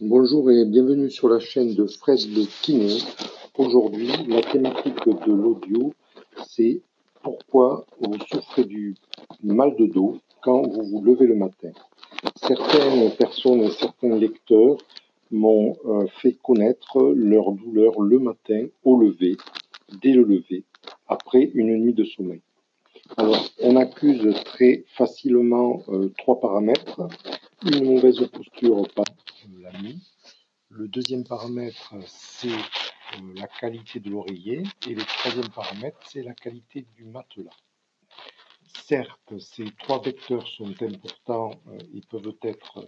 Bonjour et bienvenue sur la chaîne de Fred le Kiné. Aujourd'hui, la thématique de l'audio, c'est pourquoi vous souffrez du mal de dos quand vous vous levez le matin. Certaines personnes et certains lecteurs m'ont euh, fait connaître leur douleur le matin au lever, dès le lever, après une nuit de sommeil. Alors, on accuse très facilement euh, trois paramètres. Une mauvaise posture. Le deuxième paramètre, c'est euh, la qualité de l'oreiller. Et le troisième paramètre, c'est la qualité du matelas. Certes, ces trois vecteurs sont importants, euh, ils peuvent être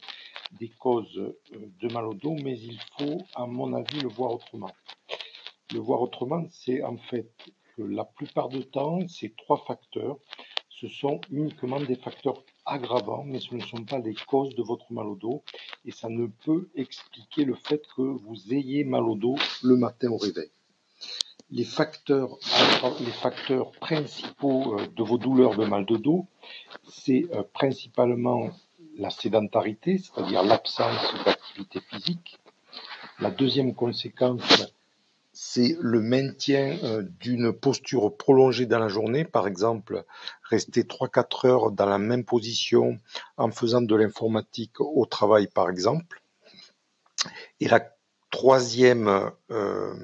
des causes euh, de mal au dos, mais il faut, à mon avis, le voir autrement. Le voir autrement, c'est en fait que la plupart du temps, ces trois facteurs, ce sont uniquement des facteurs aggravants, mais ce ne sont pas les causes de votre mal au dos, et ça ne peut expliquer le fait que vous ayez mal au dos le matin au réveil. Les facteurs, les facteurs principaux euh, de vos douleurs de mal de dos, c'est euh, principalement la sédentarité, c'est-à-dire l'absence d'activité physique. La deuxième conséquence, c'est le maintien euh, d'une posture prolongée dans la journée, par exemple rester 3-4 heures dans la même position en faisant de l'informatique au travail, par exemple. Et la troisième euh,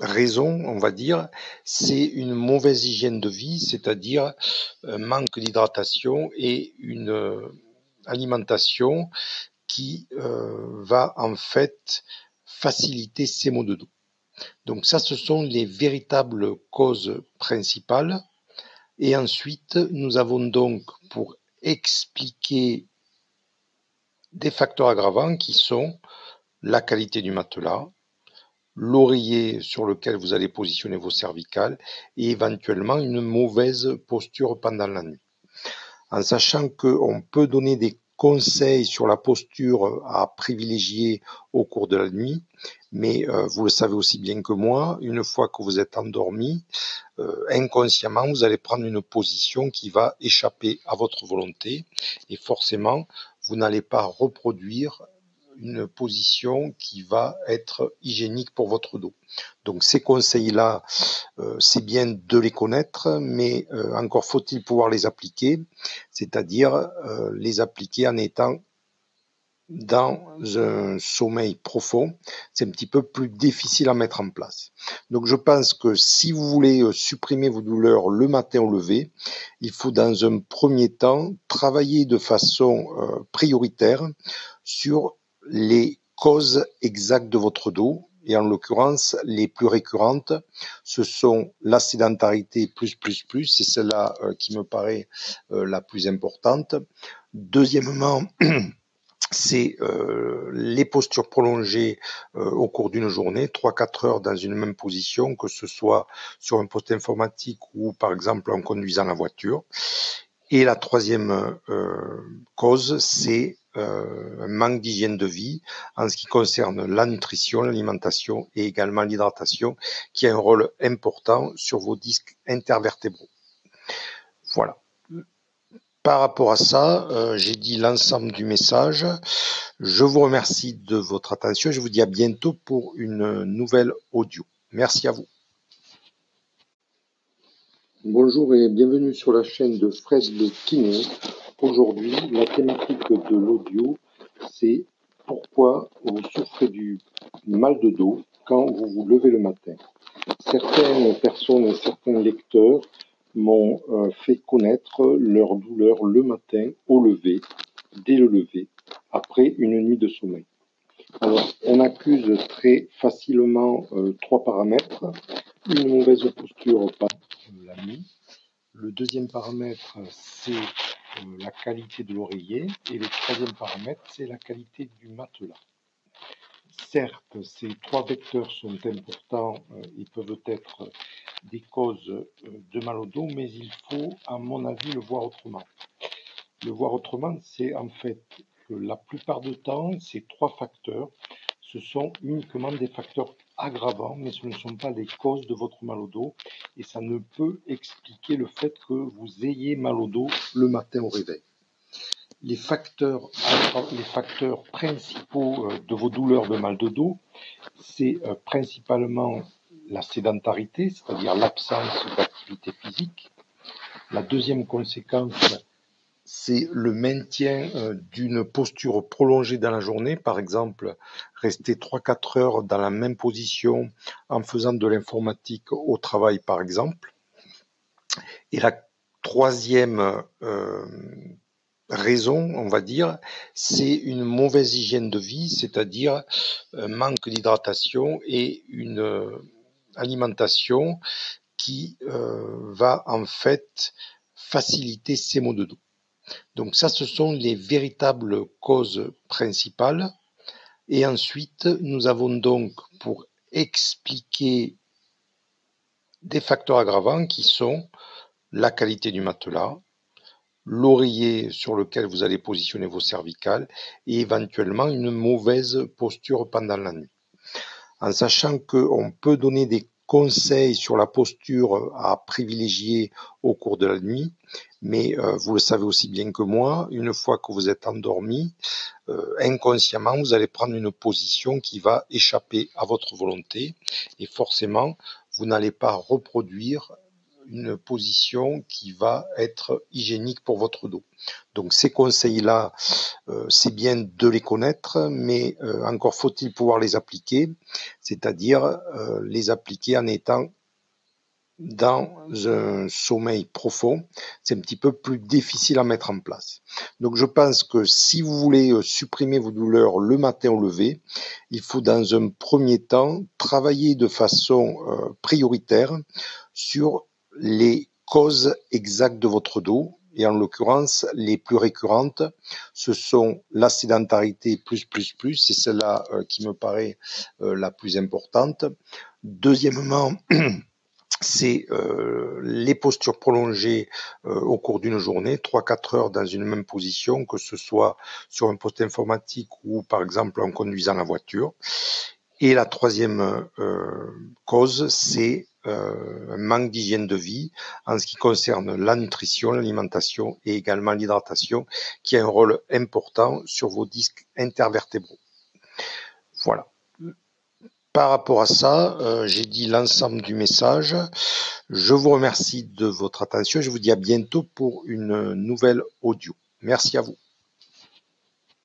raison, on va dire, c'est une mauvaise hygiène de vie, c'est-à-dire un manque d'hydratation et une euh, alimentation qui va en fait faciliter ces maux de dos. Donc ça, ce sont les véritables causes principales. Et ensuite, nous avons donc pour expliquer des facteurs aggravants qui sont la qualité du matelas, l'oreiller sur lequel vous allez positionner vos cervicales et éventuellement une mauvaise posture pendant la nuit. En sachant qu'on peut donner des conseils sur la posture à privilégier au cours de la nuit, mais euh, vous le savez aussi bien que moi, une fois que vous êtes endormi, euh, inconsciemment, vous allez prendre une position qui va échapper à votre volonté, et forcément, vous n'allez pas reproduire une position qui va être hygiénique pour votre dos. Donc ces conseils-là, euh, c'est bien de les connaître, mais encore faut-il pouvoir les appliquer, c'est-à-dire les appliquer en étant dans un sommeil profond, c'est un petit peu plus difficile à mettre en place. Donc je pense que si vous voulez supprimer vos douleurs le matin au lever, il faut dans un premier temps travailler de façon prioritaire sur les causes exactes de votre dos, et en l'occurrence, les plus récurrentes, ce sont la sédentarité plus, plus, plus, c'est celle-là euh, qui me paraît euh, la plus importante. Deuxièmement, c'est euh, les postures prolongées au cours d'une journée, 3-4 heures dans une même position, que ce soit sur un poste informatique ou par exemple en conduisant la voiture. Et la troisième cause, c'est euh, un manque d'hygiène de vie en ce qui concerne la nutrition, l'alimentation et également l'hydratation, qui a un rôle important sur vos disques intervertébraux. Voilà. Par rapport à ça, euh, j'ai dit l'ensemble du message. Je vous remercie de votre attention. Je vous dis à bientôt pour une nouvelle audio. Merci à vous. Bonjour et bienvenue sur la chaîne de Fred le Kiné. Aujourd'hui, la thématique de l'audio, c'est pourquoi vous souffrez du mal de dos quand vous vous levez le matin. Certaines personnes et certains lecteurs m'ont euh, fait connaître leur douleur le matin au lever, dès le lever, après une nuit de sommeil. Alors, on accuse très facilement euh, trois paramètres. Une mauvaise posture par la nuit. Le deuxième paramètre, c'est euh, la qualité de l'oreiller. Et le troisième paramètre, c'est la qualité du matelas. Certes, ces trois vecteurs sont importants, euh, ils peuvent être des causes euh, de mal au dos, mais il faut, à mon avis, le voir autrement. Le voir autrement, c'est en fait que la plupart du temps, ces trois facteurs, ce sont uniquement des facteurs aggravants, mais ce ne sont pas les causes de votre mal au dos, et ça ne peut expliquer le fait que vous ayez mal au dos le matin au réveil. Les facteurs, les facteurs principaux euh, de vos douleurs de mal de dos, c'est euh, principalement la sédentarité, c'est-à-dire l'absence d'activité physique. La deuxième conséquence, c'est le maintien euh, d'une posture prolongée dans la journée, par exemple rester 3-4 heures dans la même position en faisant de l'informatique au travail, par exemple. Et la troisième raison, on va dire, c'est une mauvaise hygiène de vie, c'est-à-dire un manque d'hydratation et une euh, alimentation qui euh, va en fait faciliter ces maux de dos. Donc ça, ce sont les véritables causes principales. Et ensuite, nous avons donc pour expliquer des facteurs aggravants qui sont la qualité du matelas, l'oreiller sur lequel vous allez positionner vos cervicales et éventuellement une mauvaise posture pendant la nuit. En sachant qu'on peut donner des conseils sur la posture à privilégier au cours de la nuit, mais euh, vous le savez aussi bien que moi, une fois que vous êtes endormi, euh, inconsciemment, vous allez prendre une position qui va échapper à votre volonté et forcément, vous n'allez pas reproduire une position qui va être hygiénique pour votre dos. Donc ces conseils-là, euh, c'est bien de les connaître, mais euh, encore faut-il pouvoir les appliquer, c'est-à-dire euh, les appliquer en étant dans un sommeil profond, c'est un petit peu plus difficile à mettre en place. Donc je pense que si vous voulez supprimer vos douleurs le matin au lever, il faut dans un premier temps travailler de façon prioritaire sur les causes exactes de votre dos, et en l'occurrence, les plus récurrentes, ce sont la sédentarité plus plus plus, c'est celle-là euh, qui me paraît euh, la plus importante. Deuxièmement, c'est euh, les postures prolongées au cours d'une journée, 3-4 heures dans une même position, que ce soit sur un poste informatique ou par exemple en conduisant la voiture. Et la troisième cause, c'est un manque d'hygiène de vie en ce qui concerne la nutrition, l'alimentation et également l'hydratation, qui a un rôle important sur vos disques intervertébraux. Voilà. Par rapport à ça, euh, j'ai dit l'ensemble du message. Je vous remercie de votre attention. Je vous dis à bientôt pour une nouvelle audio. Merci à vous.